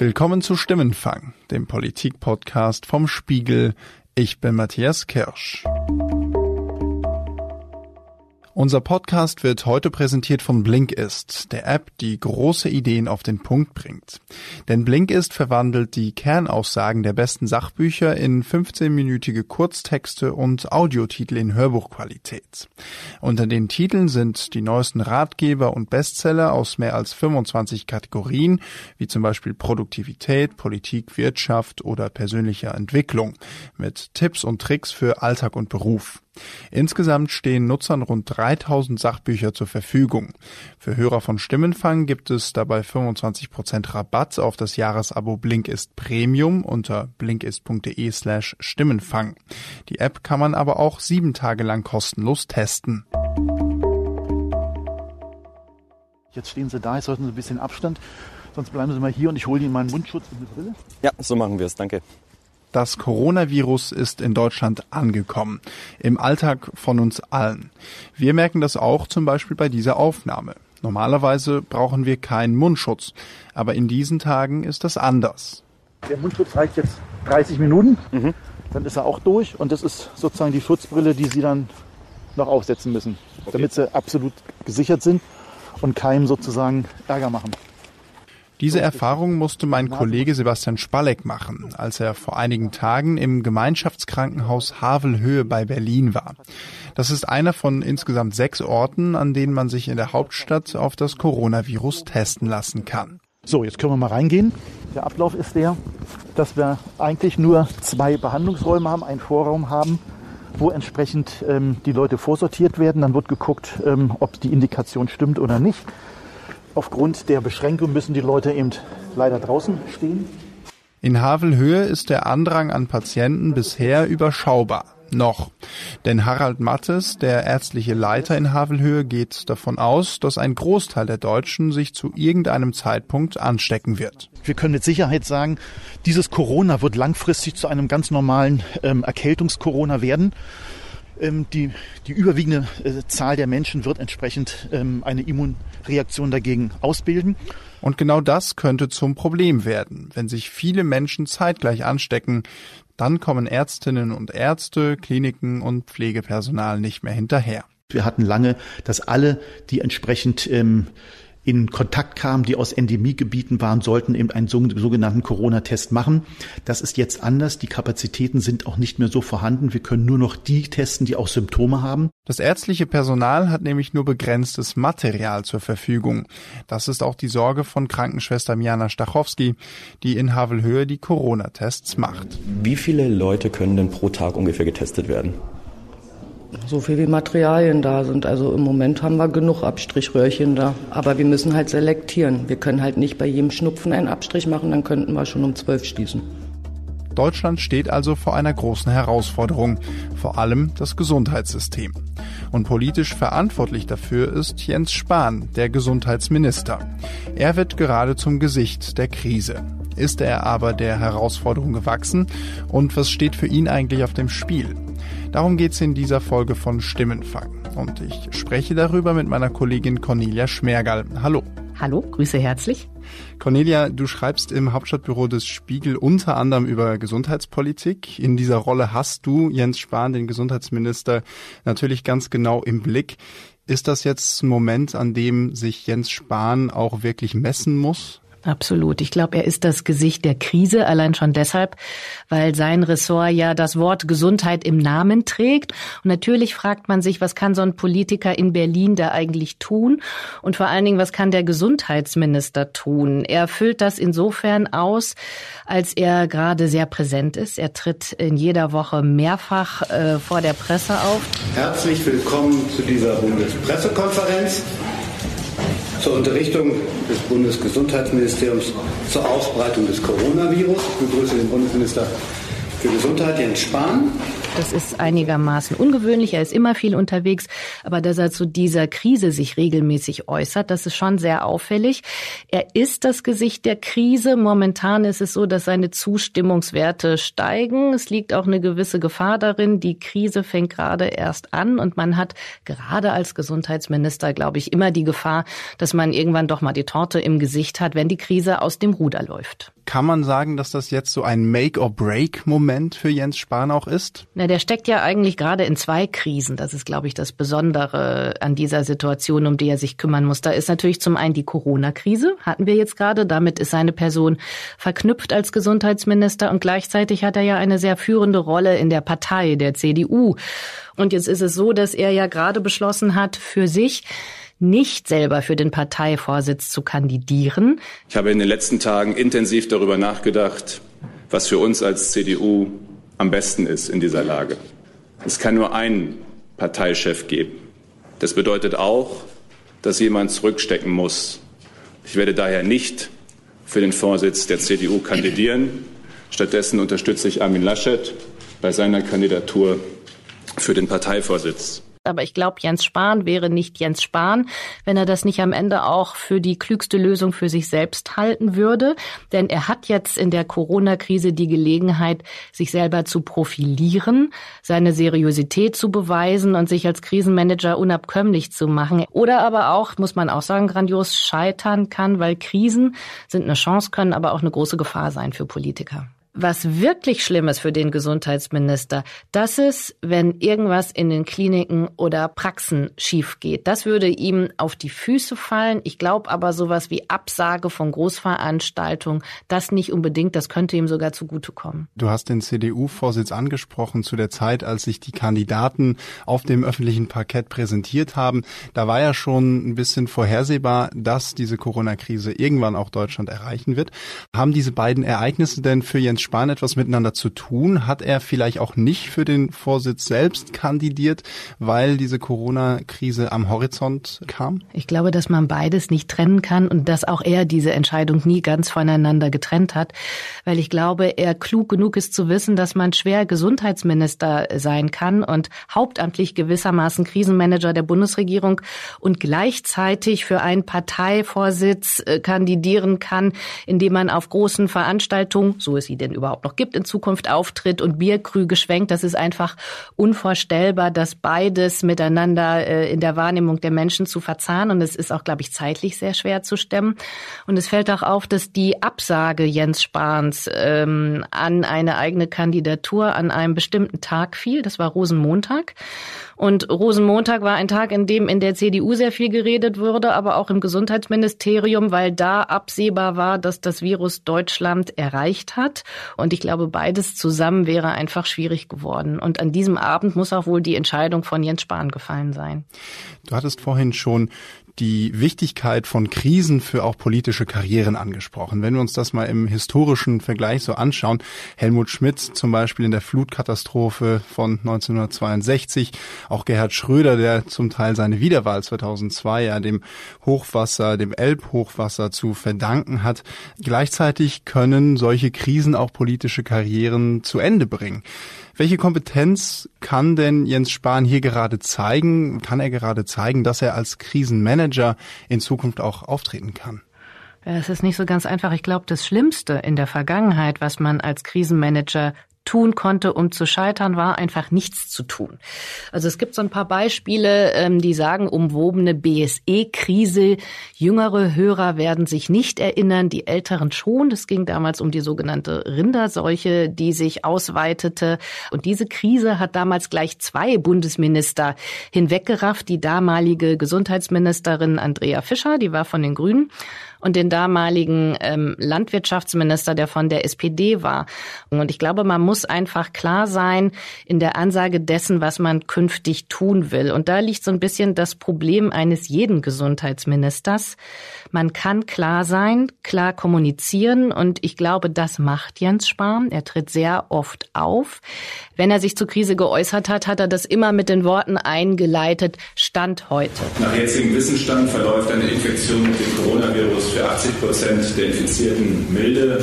Willkommen zu Stimmenfang, dem Politik-Podcast vom Spiegel. Ich bin Matthias Kirsch. Unser Podcast wird heute präsentiert von Blinkist, der App, die große Ideen auf den Punkt bringt. Denn Blinkist verwandelt die Kernaussagen der besten Sachbücher in 15-minütige Kurztexte und Audiotitel in Hörbuchqualität. Unter den Titeln sind die neuesten Ratgeber und Bestseller aus mehr als 25 Kategorien, wie zum Beispiel Produktivität, Politik, Wirtschaft oder persönlicher Entwicklung, mit Tipps und Tricks für Alltag und Beruf. Insgesamt stehen Nutzern rund 3000 Sachbücher zur Verfügung. Für Hörer von Stimmenfang gibt es dabei 25% Rabatt auf das Jahresabo Blinkist Premium unter blinkist.de slash Stimmenfang. Die App kann man aber auch sieben Tage lang kostenlos testen. Jetzt stehen Sie da, jetzt sollten Sie ein bisschen Abstand, sonst bleiben Sie mal hier und ich hole Ihnen meinen Mundschutz und eine Brille. Ja, so machen wir es, danke. Das Coronavirus ist in Deutschland angekommen, im Alltag von uns allen. Wir merken das auch zum Beispiel bei dieser Aufnahme. Normalerweise brauchen wir keinen Mundschutz, aber in diesen Tagen ist das anders. Der Mundschutz reicht jetzt 30 Minuten, mhm. dann ist er auch durch und das ist sozusagen die Schutzbrille, die Sie dann noch aufsetzen müssen, okay. damit Sie absolut gesichert sind und keinem sozusagen Ärger machen. Diese Erfahrung musste mein Kollege Sebastian Spalleck machen, als er vor einigen Tagen im Gemeinschaftskrankenhaus Havelhöhe bei Berlin war. Das ist einer von insgesamt sechs Orten, an denen man sich in der Hauptstadt auf das Coronavirus testen lassen kann. So, jetzt können wir mal reingehen. Der Ablauf ist der, dass wir eigentlich nur zwei Behandlungsräume haben, einen Vorraum haben, wo entsprechend ähm, die Leute vorsortiert werden. Dann wird geguckt, ähm, ob die Indikation stimmt oder nicht. Aufgrund der Beschränkung müssen die Leute eben leider draußen stehen. In Havelhöhe ist der Andrang an Patienten bisher überschaubar. Noch. Denn Harald Mattes, der ärztliche Leiter in Havelhöhe, geht davon aus, dass ein Großteil der Deutschen sich zu irgendeinem Zeitpunkt anstecken wird. Wir können mit Sicherheit sagen, dieses Corona wird langfristig zu einem ganz normalen ähm, Erkältungs-Corona werden. Ähm, die, die überwiegende äh, Zahl der Menschen wird entsprechend ähm, eine Immunreaktion dagegen ausbilden. Und genau das könnte zum Problem werden. Wenn sich viele Menschen zeitgleich anstecken, dann kommen Ärztinnen und Ärzte, Kliniken und Pflegepersonal nicht mehr hinterher. Wir hatten lange, dass alle, die entsprechend ähm, in Kontakt kamen, die aus Endemiegebieten waren, sollten eben einen sogenannten Corona-Test machen. Das ist jetzt anders. Die Kapazitäten sind auch nicht mehr so vorhanden. Wir können nur noch die testen, die auch Symptome haben. Das ärztliche Personal hat nämlich nur begrenztes Material zur Verfügung. Das ist auch die Sorge von Krankenschwester Miana Stachowski, die in Havelhöhe die Corona-Tests macht. Wie viele Leute können denn pro Tag ungefähr getestet werden? So viel wie Materialien da sind. Also im Moment haben wir genug Abstrichröhrchen da. Aber wir müssen halt selektieren. Wir können halt nicht bei jedem Schnupfen einen Abstrich machen, dann könnten wir schon um zwölf schließen. Deutschland steht also vor einer großen Herausforderung, vor allem das Gesundheitssystem. Und politisch verantwortlich dafür ist Jens Spahn, der Gesundheitsminister. Er wird gerade zum Gesicht der Krise. Ist er aber der Herausforderung gewachsen? Und was steht für ihn eigentlich auf dem Spiel? Darum geht's in dieser Folge von Stimmenfang. Und ich spreche darüber mit meiner Kollegin Cornelia Schmergal. Hallo. Hallo, grüße herzlich. Cornelia, du schreibst im Hauptstadtbüro des Spiegel unter anderem über Gesundheitspolitik. In dieser Rolle hast du Jens Spahn, den Gesundheitsminister, natürlich ganz genau im Blick. Ist das jetzt ein Moment, an dem sich Jens Spahn auch wirklich messen muss? Absolut. Ich glaube, er ist das Gesicht der Krise, allein schon deshalb, weil sein Ressort ja das Wort Gesundheit im Namen trägt. Und natürlich fragt man sich, was kann so ein Politiker in Berlin da eigentlich tun? Und vor allen Dingen, was kann der Gesundheitsminister tun? Er füllt das insofern aus, als er gerade sehr präsent ist. Er tritt in jeder Woche mehrfach äh, vor der Presse auf. Herzlich willkommen zu dieser Bundespressekonferenz zur Unterrichtung des Bundesgesundheitsministeriums zur Ausbreitung des Coronavirus. Ich begrüße den Bundesminister für Gesundheit, Jens Spahn. Das ist einigermaßen ungewöhnlich. Er ist immer viel unterwegs. Aber dass er zu dieser Krise sich regelmäßig äußert, das ist schon sehr auffällig. Er ist das Gesicht der Krise. Momentan ist es so, dass seine Zustimmungswerte steigen. Es liegt auch eine gewisse Gefahr darin. Die Krise fängt gerade erst an und man hat gerade als Gesundheitsminister, glaube ich, immer die Gefahr, dass man irgendwann doch mal die Torte im Gesicht hat, wenn die Krise aus dem Ruder läuft. Kann man sagen, dass das jetzt so ein Make-or-Break-Moment für Jens Spahn auch ist? Na, der steckt ja eigentlich gerade in zwei Krisen. Das ist, glaube ich, das Besondere an dieser Situation, um die er sich kümmern muss. Da ist natürlich zum einen die Corona-Krise, hatten wir jetzt gerade. Damit ist seine Person verknüpft als Gesundheitsminister und gleichzeitig hat er ja eine sehr führende Rolle in der Partei, der CDU. Und jetzt ist es so, dass er ja gerade beschlossen hat für sich, nicht selber für den Parteivorsitz zu kandidieren. Ich habe in den letzten Tagen intensiv darüber nachgedacht, was für uns als CDU am besten ist in dieser Lage. Es kann nur einen Parteichef geben. Das bedeutet auch, dass jemand zurückstecken muss. Ich werde daher nicht für den Vorsitz der CDU kandidieren. Stattdessen unterstütze ich Armin Laschet bei seiner Kandidatur für den Parteivorsitz. Aber ich glaube, Jens Spahn wäre nicht Jens Spahn, wenn er das nicht am Ende auch für die klügste Lösung für sich selbst halten würde. Denn er hat jetzt in der Corona-Krise die Gelegenheit, sich selber zu profilieren, seine Seriosität zu beweisen und sich als Krisenmanager unabkömmlich zu machen. Oder aber auch, muss man auch sagen, grandios scheitern kann, weil Krisen sind eine Chance, können aber auch eine große Gefahr sein für Politiker. Was wirklich schlimm ist für den Gesundheitsminister, das ist, wenn irgendwas in den Kliniken oder Praxen schief geht. Das würde ihm auf die Füße fallen. Ich glaube aber sowas wie Absage von Großveranstaltungen, das nicht unbedingt, das könnte ihm sogar zugutekommen. Du hast den CDU-Vorsitz angesprochen zu der Zeit, als sich die Kandidaten auf dem öffentlichen Parkett präsentiert haben. Da war ja schon ein bisschen vorhersehbar, dass diese Corona-Krise irgendwann auch Deutschland erreichen wird. Haben diese beiden Ereignisse denn für Jens Jens Spahn etwas miteinander zu tun? Hat er vielleicht auch nicht für den Vorsitz selbst kandidiert, weil diese Corona-Krise am Horizont kam? Ich glaube, dass man beides nicht trennen kann und dass auch er diese Entscheidung nie ganz voneinander getrennt hat, weil ich glaube, er klug genug ist zu wissen, dass man schwer Gesundheitsminister sein kann und hauptamtlich gewissermaßen Krisenmanager der Bundesregierung und gleichzeitig für einen Parteivorsitz äh, kandidieren kann, indem man auf großen Veranstaltungen, so es sie denn überhaupt noch gibt, in Zukunft auftritt und Bierkrüge schwenkt. Das ist einfach unvorstellbar, das beides miteinander äh, in der Wahrnehmung der Menschen zu verzahnen. Und es ist auch, glaube ich, zeitlich sehr schwer zu stemmen. Und es fällt auch auf, dass die Absage Jens Spahns ähm, an eine eigene Kandidatur an einem bestimmten Tag fiel. Das war Rosenmontag. Und Rosenmontag war ein Tag, in dem in der CDU sehr viel geredet wurde, aber auch im Gesundheitsministerium, weil da absehbar war, dass das Virus Deutschland erreicht hat. Und ich glaube, beides zusammen wäre einfach schwierig geworden. Und an diesem Abend muss auch wohl die Entscheidung von Jens Spahn gefallen sein. Du hattest vorhin schon die Wichtigkeit von Krisen für auch politische Karrieren angesprochen. Wenn wir uns das mal im historischen Vergleich so anschauen, Helmut Schmidt zum Beispiel in der Flutkatastrophe von 1962, auch Gerhard Schröder, der zum Teil seine Wiederwahl 2002 ja dem Hochwasser, dem Elbhochwasser zu verdanken hat. Gleichzeitig können solche Krisen auch politische Karrieren zu Ende bringen. Welche Kompetenz kann denn Jens Spahn hier gerade zeigen? Kann er gerade zeigen, dass er als Krisenmanager in Zukunft auch auftreten kann? Es ist nicht so ganz einfach. Ich glaube, das Schlimmste in der Vergangenheit, was man als Krisenmanager tun konnte, um zu scheitern, war einfach nichts zu tun. Also es gibt so ein paar Beispiele, ähm, die sagen, umwobene BSE-Krise. Jüngere Hörer werden sich nicht erinnern, die Älteren schon. Es ging damals um die sogenannte Rinderseuche, die sich ausweitete. Und diese Krise hat damals gleich zwei Bundesminister hinweggerafft. Die damalige Gesundheitsministerin Andrea Fischer, die war von den Grünen, und den damaligen ähm, Landwirtschaftsminister, der von der SPD war. Und ich glaube, man muss einfach klar sein in der Ansage dessen, was man künftig tun will. Und da liegt so ein bisschen das Problem eines jeden Gesundheitsministers. Man kann klar sein, klar kommunizieren und ich glaube, das macht Jens Spahn. Er tritt sehr oft auf. Wenn er sich zur Krise geäußert hat, hat er das immer mit den Worten eingeleitet, Stand heute. Nach jetzigem Wissensstand verläuft eine Infektion mit dem Coronavirus für 80 Prozent der Infizierten milde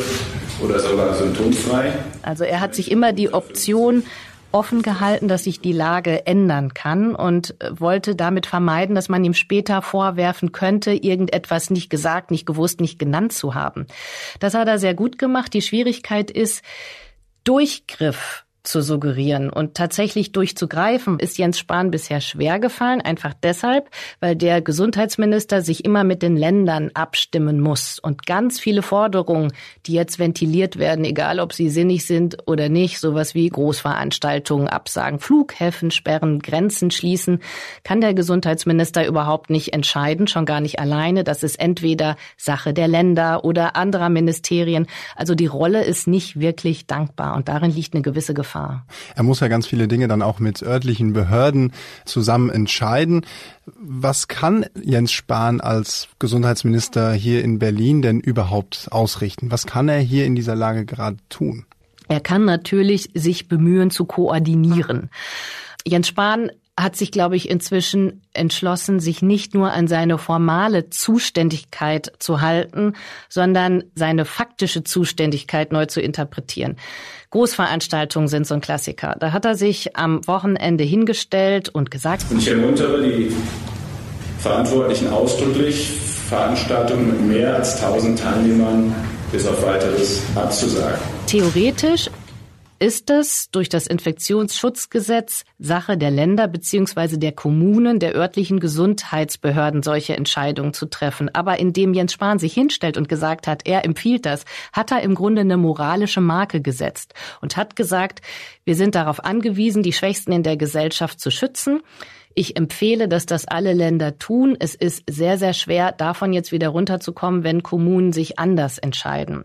oder sogar symptomfrei. Also er hat sich immer die Option offen gehalten, dass sich die Lage ändern kann und wollte damit vermeiden, dass man ihm später vorwerfen könnte, irgendetwas nicht gesagt, nicht gewusst, nicht genannt zu haben. Das hat er sehr gut gemacht. Die Schwierigkeit ist, Durchgriff zu suggerieren und tatsächlich durchzugreifen, ist Jens Spahn bisher schwer gefallen, einfach deshalb, weil der Gesundheitsminister sich immer mit den Ländern abstimmen muss und ganz viele Forderungen, die jetzt ventiliert werden, egal ob sie sinnig sind oder nicht, sowas wie Großveranstaltungen absagen, Flughäfen sperren, Grenzen schließen, kann der Gesundheitsminister überhaupt nicht entscheiden, schon gar nicht alleine. Das ist entweder Sache der Länder oder anderer Ministerien. Also die Rolle ist nicht wirklich dankbar und darin liegt eine gewisse Gefahr. Gefahr. Er muss ja ganz viele Dinge dann auch mit örtlichen Behörden zusammen entscheiden. Was kann Jens Spahn als Gesundheitsminister hier in Berlin denn überhaupt ausrichten? Was kann er hier in dieser Lage gerade tun? Er kann natürlich sich bemühen zu koordinieren. Jens Spahn hat sich, glaube ich, inzwischen entschlossen, sich nicht nur an seine formale Zuständigkeit zu halten, sondern seine faktische Zuständigkeit neu zu interpretieren. Großveranstaltungen sind so ein Klassiker. Da hat er sich am Wochenende hingestellt und gesagt. Und ich ermuntere die Verantwortlichen ausdrücklich, Veranstaltungen mit mehr als 1000 Teilnehmern bis auf weiteres abzusagen. Theoretisch ist es durch das Infektionsschutzgesetz Sache der Länder beziehungsweise der Kommunen, der örtlichen Gesundheitsbehörden, solche Entscheidungen zu treffen. Aber indem Jens Spahn sich hinstellt und gesagt hat, er empfiehlt das, hat er im Grunde eine moralische Marke gesetzt und hat gesagt, wir sind darauf angewiesen, die Schwächsten in der Gesellschaft zu schützen. Ich empfehle, dass das alle Länder tun. Es ist sehr, sehr schwer, davon jetzt wieder runterzukommen, wenn Kommunen sich anders entscheiden.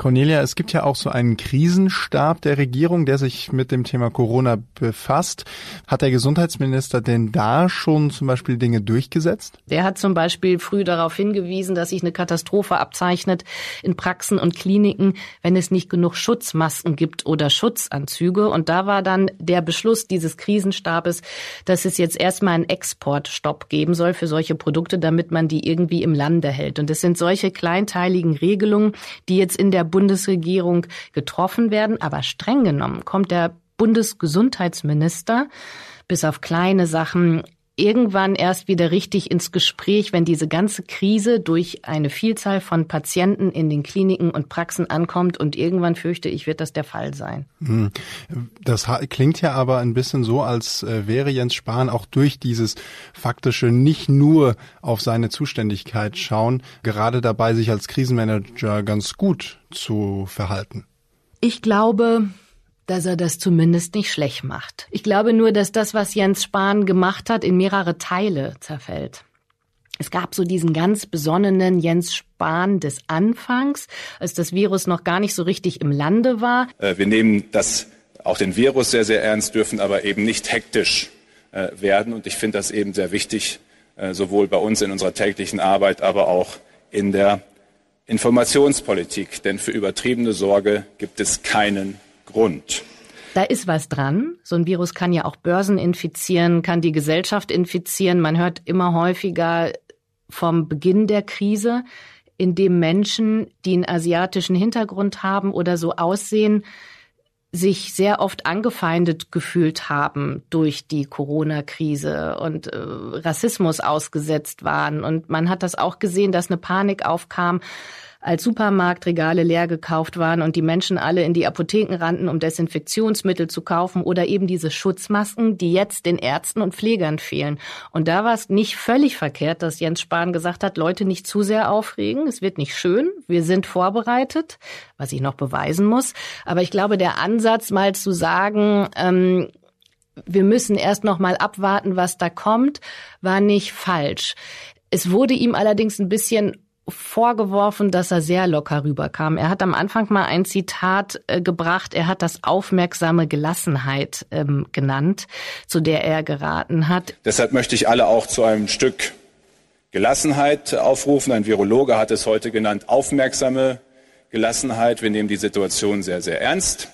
Cornelia, es gibt ja auch so einen Krisenstab der Regierung, der sich mit dem Thema Corona befasst. Hat der Gesundheitsminister denn da schon zum Beispiel Dinge durchgesetzt? Der hat zum Beispiel früh darauf hingewiesen, dass sich eine Katastrophe abzeichnet in Praxen und Kliniken, wenn es nicht genug Schutzmasken gibt oder Schutzanzüge. Und da war dann der Beschluss dieses Krisenstabes, dass es jetzt erstmal einen Exportstopp geben soll für solche Produkte, damit man die irgendwie im Lande hält. Und es sind solche kleinteiligen Regelungen, die jetzt in der Bundesregierung getroffen werden. Aber streng genommen kommt der Bundesgesundheitsminister bis auf kleine Sachen irgendwann erst wieder richtig ins Gespräch, wenn diese ganze Krise durch eine Vielzahl von Patienten in den Kliniken und Praxen ankommt. Und irgendwann fürchte ich, wird das der Fall sein. Hm. Das klingt ja aber ein bisschen so, als äh, wäre Jens Spahn auch durch dieses faktische nicht nur auf seine Zuständigkeit schauen, gerade dabei, sich als Krisenmanager ganz gut zu verhalten. Ich glaube, dass er das zumindest nicht schlecht macht. Ich glaube nur, dass das, was Jens Spahn gemacht hat, in mehrere Teile zerfällt. Es gab so diesen ganz besonnenen Jens Spahn des Anfangs, als das Virus noch gar nicht so richtig im Lande war. Äh, wir nehmen das auch den Virus sehr, sehr ernst, dürfen aber eben nicht hektisch äh, werden. Und ich finde das eben sehr wichtig, äh, sowohl bei uns in unserer täglichen Arbeit, aber auch in der Informationspolitik. Denn für übertriebene Sorge gibt es keinen Grund. Da ist was dran. So ein Virus kann ja auch Börsen infizieren, kann die Gesellschaft infizieren. Man hört immer häufiger vom Beginn der Krise, in dem Menschen, die einen asiatischen Hintergrund haben oder so aussehen, sich sehr oft angefeindet gefühlt haben durch die Corona-Krise und äh, Rassismus ausgesetzt waren. Und man hat das auch gesehen, dass eine Panik aufkam, als Supermarktregale leer gekauft waren und die Menschen alle in die Apotheken rannten, um Desinfektionsmittel zu kaufen oder eben diese Schutzmasken, die jetzt den Ärzten und Pflegern fehlen. Und da war es nicht völlig verkehrt, dass Jens Spahn gesagt hat, Leute nicht zu sehr aufregen, es wird nicht schön, wir sind vorbereitet, was ich noch beweisen muss. Aber ich glaube, der Ansatz mal zu sagen, ähm, wir müssen erst noch mal abwarten, was da kommt, war nicht falsch. Es wurde ihm allerdings ein bisschen vorgeworfen, dass er sehr locker rüberkam. Er hat am Anfang mal ein Zitat äh, gebracht, er hat das aufmerksame Gelassenheit ähm, genannt, zu der er geraten hat. Deshalb möchte ich alle auch zu einem Stück Gelassenheit aufrufen. Ein Virologe hat es heute genannt, aufmerksame Gelassenheit. Wir nehmen die Situation sehr, sehr ernst.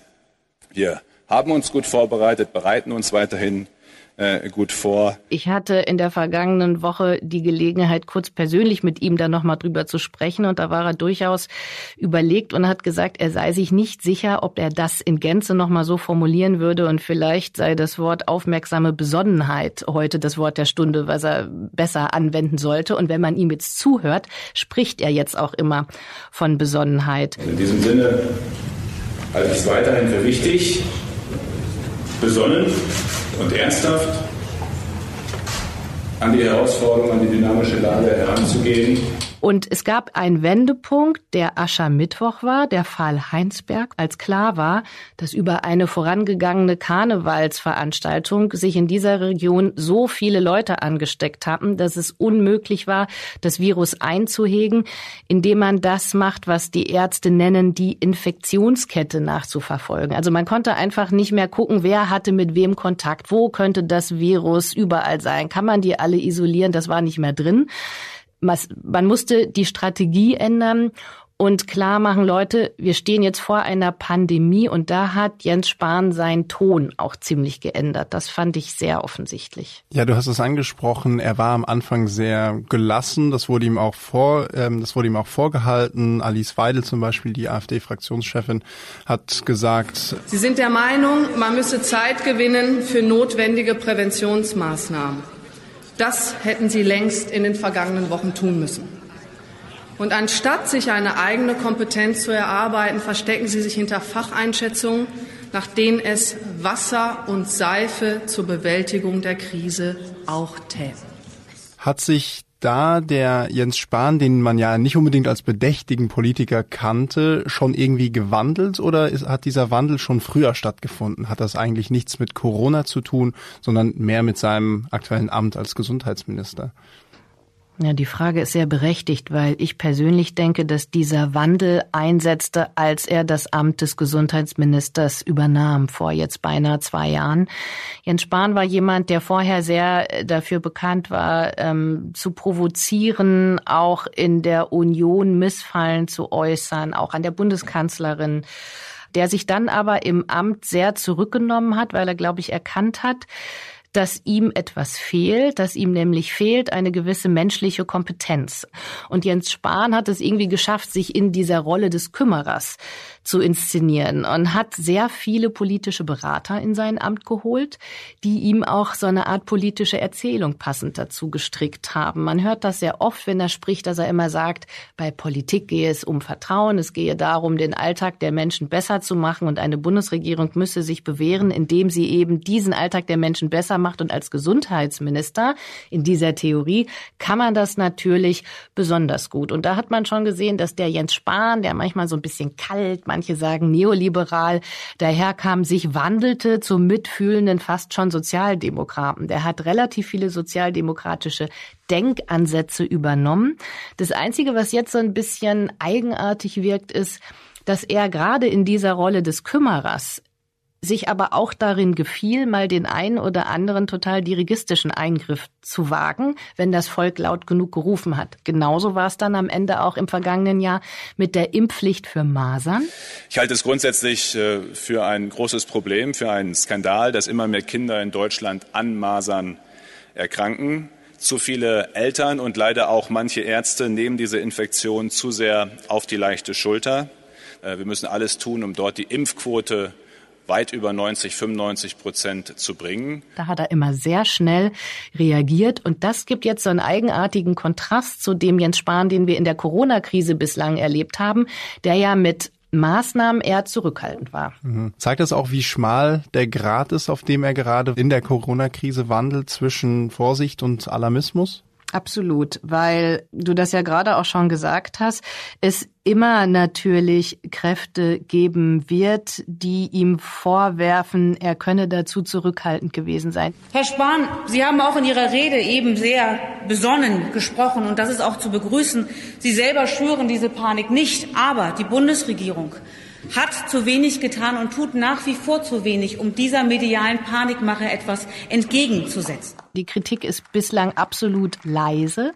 Wir haben uns gut vorbereitet, bereiten uns weiterhin äh, gut vor. Ich hatte in der vergangenen Woche die Gelegenheit, kurz persönlich mit ihm da nochmal drüber zu sprechen und da war er durchaus überlegt und hat gesagt, er sei sich nicht sicher, ob er das in Gänze nochmal so formulieren würde und vielleicht sei das Wort aufmerksame Besonnenheit heute das Wort der Stunde, was er besser anwenden sollte. Und wenn man ihm jetzt zuhört, spricht er jetzt auch immer von Besonnenheit. In diesem Sinne halte ich es weiterhin für wichtig, besonnen und ernsthaft an die Herausforderung, an die dynamische Lage heranzugehen und es gab einen Wendepunkt, der Aschermittwoch war, der Fall Heinsberg, als klar war, dass über eine vorangegangene Karnevalsveranstaltung sich in dieser Region so viele Leute angesteckt haben, dass es unmöglich war, das Virus einzuhegen, indem man das macht, was die Ärzte nennen, die Infektionskette nachzuverfolgen. Also man konnte einfach nicht mehr gucken, wer hatte mit wem Kontakt, wo könnte das Virus überall sein, kann man die alle isolieren, das war nicht mehr drin man musste die Strategie ändern und klar machen, Leute, wir stehen jetzt vor einer Pandemie und da hat Jens Spahn seinen Ton auch ziemlich geändert. Das fand ich sehr offensichtlich. Ja, du hast es angesprochen. Er war am Anfang sehr gelassen. Das wurde ihm auch vor, ähm, das wurde ihm auch vorgehalten. Alice Weidel zum Beispiel, die AfD-Fraktionschefin, hat gesagt: Sie sind der Meinung, man müsse Zeit gewinnen für notwendige Präventionsmaßnahmen. Das hätten Sie längst in den vergangenen Wochen tun müssen. Und anstatt sich eine eigene Kompetenz zu erarbeiten, verstecken Sie sich hinter Facheinschätzungen, nach denen es Wasser und Seife zur Bewältigung der Krise auch täten. Hat sich da der Jens Spahn, den man ja nicht unbedingt als bedächtigen Politiker kannte, schon irgendwie gewandelt oder ist, hat dieser Wandel schon früher stattgefunden? Hat das eigentlich nichts mit Corona zu tun, sondern mehr mit seinem aktuellen Amt als Gesundheitsminister? Ja, die Frage ist sehr berechtigt, weil ich persönlich denke, dass dieser Wandel einsetzte, als er das Amt des Gesundheitsministers übernahm, vor jetzt beinahe zwei Jahren. Jens Spahn war jemand, der vorher sehr dafür bekannt war, ähm, zu provozieren, auch in der Union Missfallen zu äußern, auch an der Bundeskanzlerin der sich dann aber im Amt sehr zurückgenommen hat, weil er, glaube ich, erkannt hat, dass ihm etwas fehlt, dass ihm nämlich fehlt eine gewisse menschliche Kompetenz. Und Jens Spahn hat es irgendwie geschafft, sich in dieser Rolle des Kümmerers zu inszenieren und hat sehr viele politische Berater in sein Amt geholt, die ihm auch so eine Art politische Erzählung passend dazu gestrickt haben. Man hört das sehr oft, wenn er spricht, dass er immer sagt, bei Politik gehe es um Vertrauen, es gehe darum, den Alltag der Menschen besser zu machen und eine Bundesregierung müsse sich bewähren, indem sie eben diesen Alltag der Menschen besser macht und als Gesundheitsminister in dieser Theorie kann man das natürlich besonders gut. Und da hat man schon gesehen, dass der Jens Spahn, der manchmal so ein bisschen kalt, manche sagen neoliberal, daherkam, sich wandelte zum mitfühlenden, fast schon Sozialdemokraten. Der hat relativ viele sozialdemokratische Denkansätze übernommen. Das Einzige, was jetzt so ein bisschen eigenartig wirkt, ist, dass er gerade in dieser Rolle des Kümmerers sich aber auch darin gefiel, mal den einen oder anderen total dirigistischen Eingriff zu wagen, wenn das Volk laut genug gerufen hat. Genauso war es dann am Ende auch im vergangenen Jahr mit der Impfpflicht für Masern. Ich halte es grundsätzlich äh, für ein großes Problem, für einen Skandal, dass immer mehr Kinder in Deutschland an Masern erkranken. Zu viele Eltern und leider auch manche Ärzte nehmen diese Infektion zu sehr auf die leichte Schulter. Äh, wir müssen alles tun, um dort die Impfquote weit über 90, 95 Prozent zu bringen. Da hat er immer sehr schnell reagiert und das gibt jetzt so einen eigenartigen Kontrast zu dem Jens Spahn, den wir in der Corona-Krise bislang erlebt haben, der ja mit Maßnahmen eher zurückhaltend war. Mhm. Zeigt das auch, wie schmal der Grad ist, auf dem er gerade in der Corona-Krise wandelt zwischen Vorsicht und Alarmismus? Absolut, weil du das ja gerade auch schon gesagt hast, es immer natürlich Kräfte geben wird, die ihm vorwerfen, er könne dazu zurückhaltend gewesen sein. Herr Spahn, Sie haben auch in Ihrer Rede eben sehr besonnen gesprochen und das ist auch zu begrüßen. Sie selber schwören diese Panik nicht, aber die Bundesregierung hat zu wenig getan und tut nach wie vor zu wenig, um dieser medialen Panikmache etwas entgegenzusetzen. Die Kritik ist bislang absolut leise.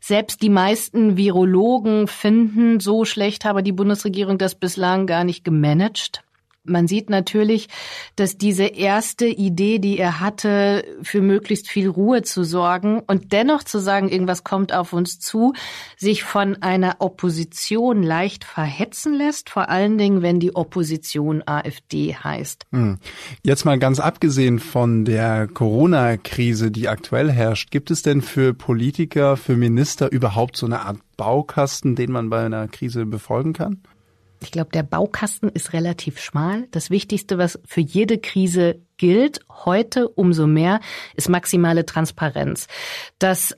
Selbst die meisten Virologen finden, so schlecht habe die Bundesregierung das bislang gar nicht gemanagt. Man sieht natürlich, dass diese erste Idee, die er hatte, für möglichst viel Ruhe zu sorgen und dennoch zu sagen, irgendwas kommt auf uns zu, sich von einer Opposition leicht verhetzen lässt, vor allen Dingen, wenn die Opposition AfD heißt. Hm. Jetzt mal ganz abgesehen von der Corona-Krise, die aktuell herrscht, gibt es denn für Politiker, für Minister überhaupt so eine Art Baukasten, den man bei einer Krise befolgen kann? Ich glaube, der Baukasten ist relativ schmal. Das Wichtigste, was für jede Krise gilt, heute umso mehr, ist maximale Transparenz. Dass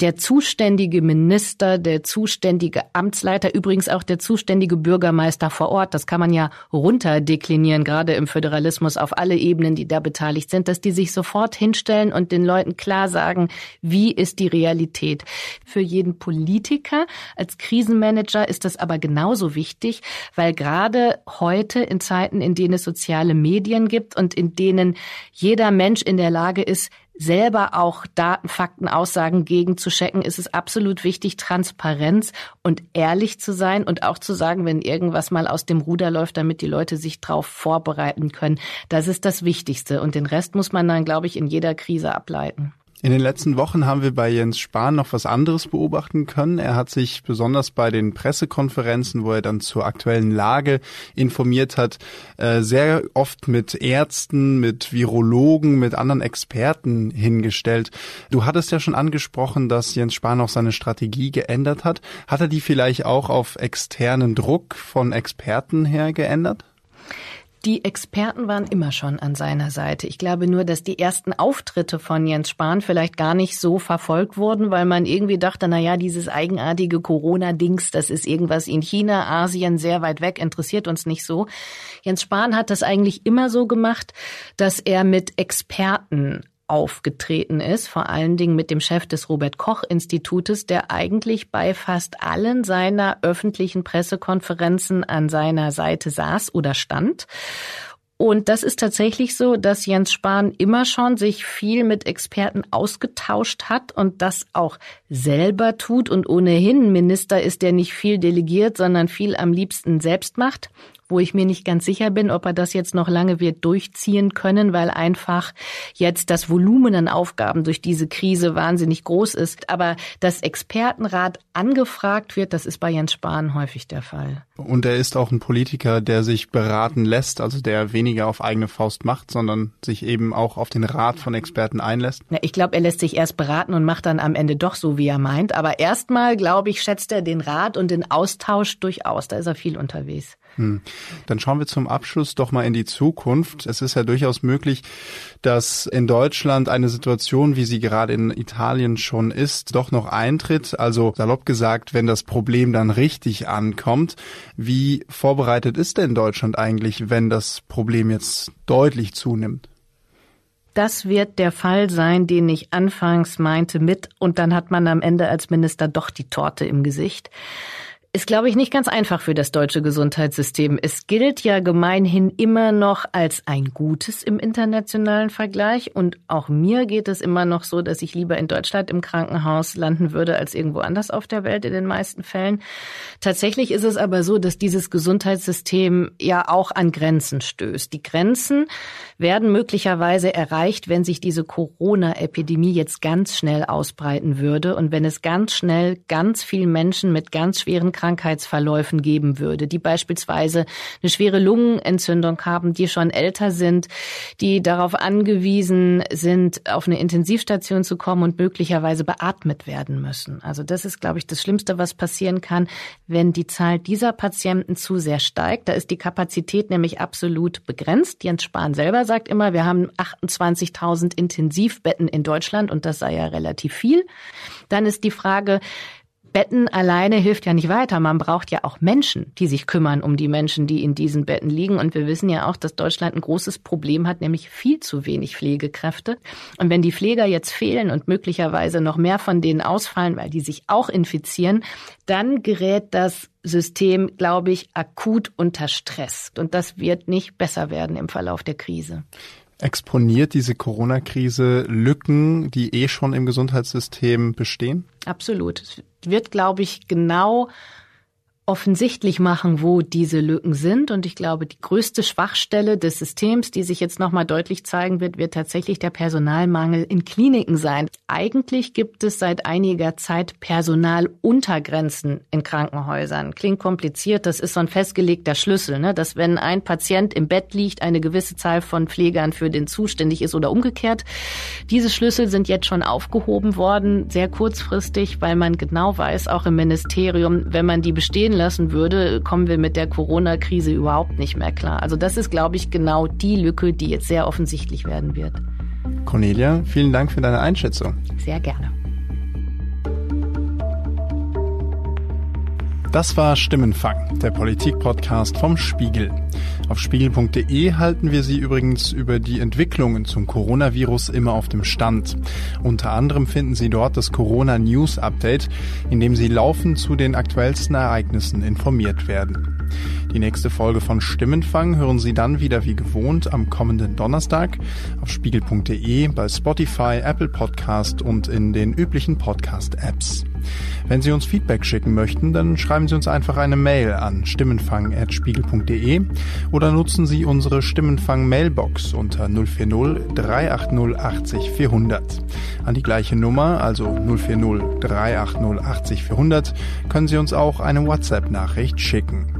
der zuständige Minister, der zuständige Amtsleiter, übrigens auch der zuständige Bürgermeister vor Ort, das kann man ja runterdeklinieren, gerade im Föderalismus auf alle Ebenen, die da beteiligt sind, dass die sich sofort hinstellen und den Leuten klar sagen, wie ist die Realität. Für jeden Politiker als Krisenmanager ist das aber genauso wichtig, weil gerade heute in Zeiten, in denen es soziale Medien gibt und in denen jeder Mensch in der Lage ist, selber auch Daten, Fakten, Aussagen gegenzuchecken, ist es absolut wichtig, Transparenz und ehrlich zu sein und auch zu sagen, wenn irgendwas mal aus dem Ruder läuft, damit die Leute sich darauf vorbereiten können. Das ist das Wichtigste. Und den Rest muss man dann, glaube ich, in jeder Krise ableiten. In den letzten Wochen haben wir bei Jens Spahn noch was anderes beobachten können. Er hat sich besonders bei den Pressekonferenzen, wo er dann zur aktuellen Lage informiert hat, äh, sehr oft mit Ärzten, mit Virologen, mit anderen Experten hingestellt. Du hattest ja schon angesprochen, dass Jens Spahn auch seine Strategie geändert hat. Hat er die vielleicht auch auf externen Druck von Experten her geändert? Die Experten waren immer schon an seiner Seite. Ich glaube nur, dass die ersten Auftritte von Jens Spahn vielleicht gar nicht so verfolgt wurden, weil man irgendwie dachte, na ja, dieses eigenartige Corona-Dings, das ist irgendwas in China, Asien, sehr weit weg, interessiert uns nicht so. Jens Spahn hat das eigentlich immer so gemacht, dass er mit Experten aufgetreten ist, vor allen Dingen mit dem Chef des Robert Koch Institutes, der eigentlich bei fast allen seiner öffentlichen Pressekonferenzen an seiner Seite saß oder stand. Und das ist tatsächlich so, dass Jens Spahn immer schon sich viel mit Experten ausgetauscht hat und das auch selber tut und ohnehin Minister ist, der nicht viel delegiert, sondern viel am liebsten selbst macht wo ich mir nicht ganz sicher bin, ob er das jetzt noch lange wird durchziehen können, weil einfach jetzt das Volumen an Aufgaben durch diese Krise wahnsinnig groß ist. Aber dass Expertenrat angefragt wird, das ist bei Jens Spahn häufig der Fall. Und er ist auch ein Politiker, der sich beraten lässt, also der weniger auf eigene Faust macht, sondern sich eben auch auf den Rat von Experten einlässt. Ja, ich glaube, er lässt sich erst beraten und macht dann am Ende doch so, wie er meint. Aber erstmal, glaube ich, schätzt er den Rat und den Austausch durchaus. Da ist er viel unterwegs. Hm. Dann schauen wir zum Abschluss doch mal in die Zukunft. Es ist ja durchaus möglich, dass in Deutschland eine Situation, wie sie gerade in Italien schon ist, doch noch eintritt. Also salopp gesagt, wenn das Problem dann richtig ankommt. Wie vorbereitet ist denn Deutschland eigentlich, wenn das Problem jetzt deutlich zunimmt? Das wird der Fall sein, den ich anfangs meinte mit, und dann hat man am Ende als Minister doch die Torte im Gesicht ist, glaube ich, nicht ganz einfach für das deutsche Gesundheitssystem. Es gilt ja gemeinhin immer noch als ein gutes im internationalen Vergleich. Und auch mir geht es immer noch so, dass ich lieber in Deutschland im Krankenhaus landen würde als irgendwo anders auf der Welt in den meisten Fällen. Tatsächlich ist es aber so, dass dieses Gesundheitssystem ja auch an Grenzen stößt. Die Grenzen werden möglicherweise erreicht, wenn sich diese Corona-Epidemie jetzt ganz schnell ausbreiten würde und wenn es ganz schnell ganz viel Menschen mit ganz schweren Krankheitsverläufen geben würde, die beispielsweise eine schwere Lungenentzündung haben, die schon älter sind, die darauf angewiesen sind, auf eine Intensivstation zu kommen und möglicherweise beatmet werden müssen. Also das ist, glaube ich, das Schlimmste, was passieren kann, wenn die Zahl dieser Patienten zu sehr steigt. Da ist die Kapazität nämlich absolut begrenzt. Jens Spahn selber sagt immer, wir haben 28.000 Intensivbetten in Deutschland und das sei ja relativ viel. Dann ist die Frage, Betten alleine hilft ja nicht weiter. Man braucht ja auch Menschen, die sich kümmern um die Menschen, die in diesen Betten liegen. Und wir wissen ja auch, dass Deutschland ein großes Problem hat, nämlich viel zu wenig Pflegekräfte. Und wenn die Pfleger jetzt fehlen und möglicherweise noch mehr von denen ausfallen, weil die sich auch infizieren, dann gerät das System, glaube ich, akut unter Stress. Und das wird nicht besser werden im Verlauf der Krise. Exponiert diese Corona-Krise Lücken, die eh schon im Gesundheitssystem bestehen? Absolut. Es wird, glaube ich, genau offensichtlich machen, wo diese Lücken sind. Und ich glaube, die größte Schwachstelle des Systems, die sich jetzt nochmal deutlich zeigen wird, wird tatsächlich der Personalmangel in Kliniken sein. Eigentlich gibt es seit einiger Zeit Personaluntergrenzen in Krankenhäusern. Klingt kompliziert, das ist so ein festgelegter Schlüssel, ne? dass wenn ein Patient im Bett liegt, eine gewisse Zahl von Pflegern für den zuständig ist oder umgekehrt. Diese Schlüssel sind jetzt schon aufgehoben worden, sehr kurzfristig, weil man genau weiß, auch im Ministerium, wenn man die bestehen lassen würde, kommen wir mit der Corona-Krise überhaupt nicht mehr klar. Also das ist, glaube ich, genau die Lücke, die jetzt sehr offensichtlich werden wird. Cornelia, vielen Dank für deine Einschätzung. Sehr gerne. Das war Stimmenfang, der Politik-Podcast vom Spiegel. Auf spiegel.de halten wir Sie übrigens über die Entwicklungen zum Coronavirus immer auf dem Stand. Unter anderem finden Sie dort das Corona News Update, in dem Sie laufend zu den aktuellsten Ereignissen informiert werden. Die nächste Folge von Stimmenfang hören Sie dann wieder wie gewohnt am kommenden Donnerstag auf spiegel.de, bei Spotify, Apple Podcast und in den üblichen Podcast-Apps. Wenn Sie uns Feedback schicken möchten, dann schreiben Sie uns einfach eine Mail an stimmenfang.spiegel.de oder nutzen Sie unsere Stimmenfang-Mailbox unter 040 380 80 400. An die gleiche Nummer, also 040 380 80 400, können Sie uns auch eine WhatsApp-Nachricht schicken.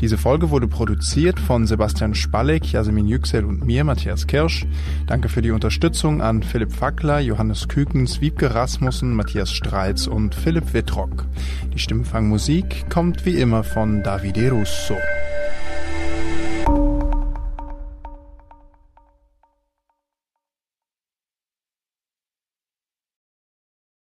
Diese Folge wurde produziert von Sebastian Spalleck, Jasmin Yüksel und mir, Matthias Kirsch. Danke für die Unterstützung an Philipp Fackler, Johannes Kükens, Wiebke Rasmussen, Matthias Streitz und Philipp Wittrock. Die Stimmenfangmusik kommt wie immer von Davide Russo.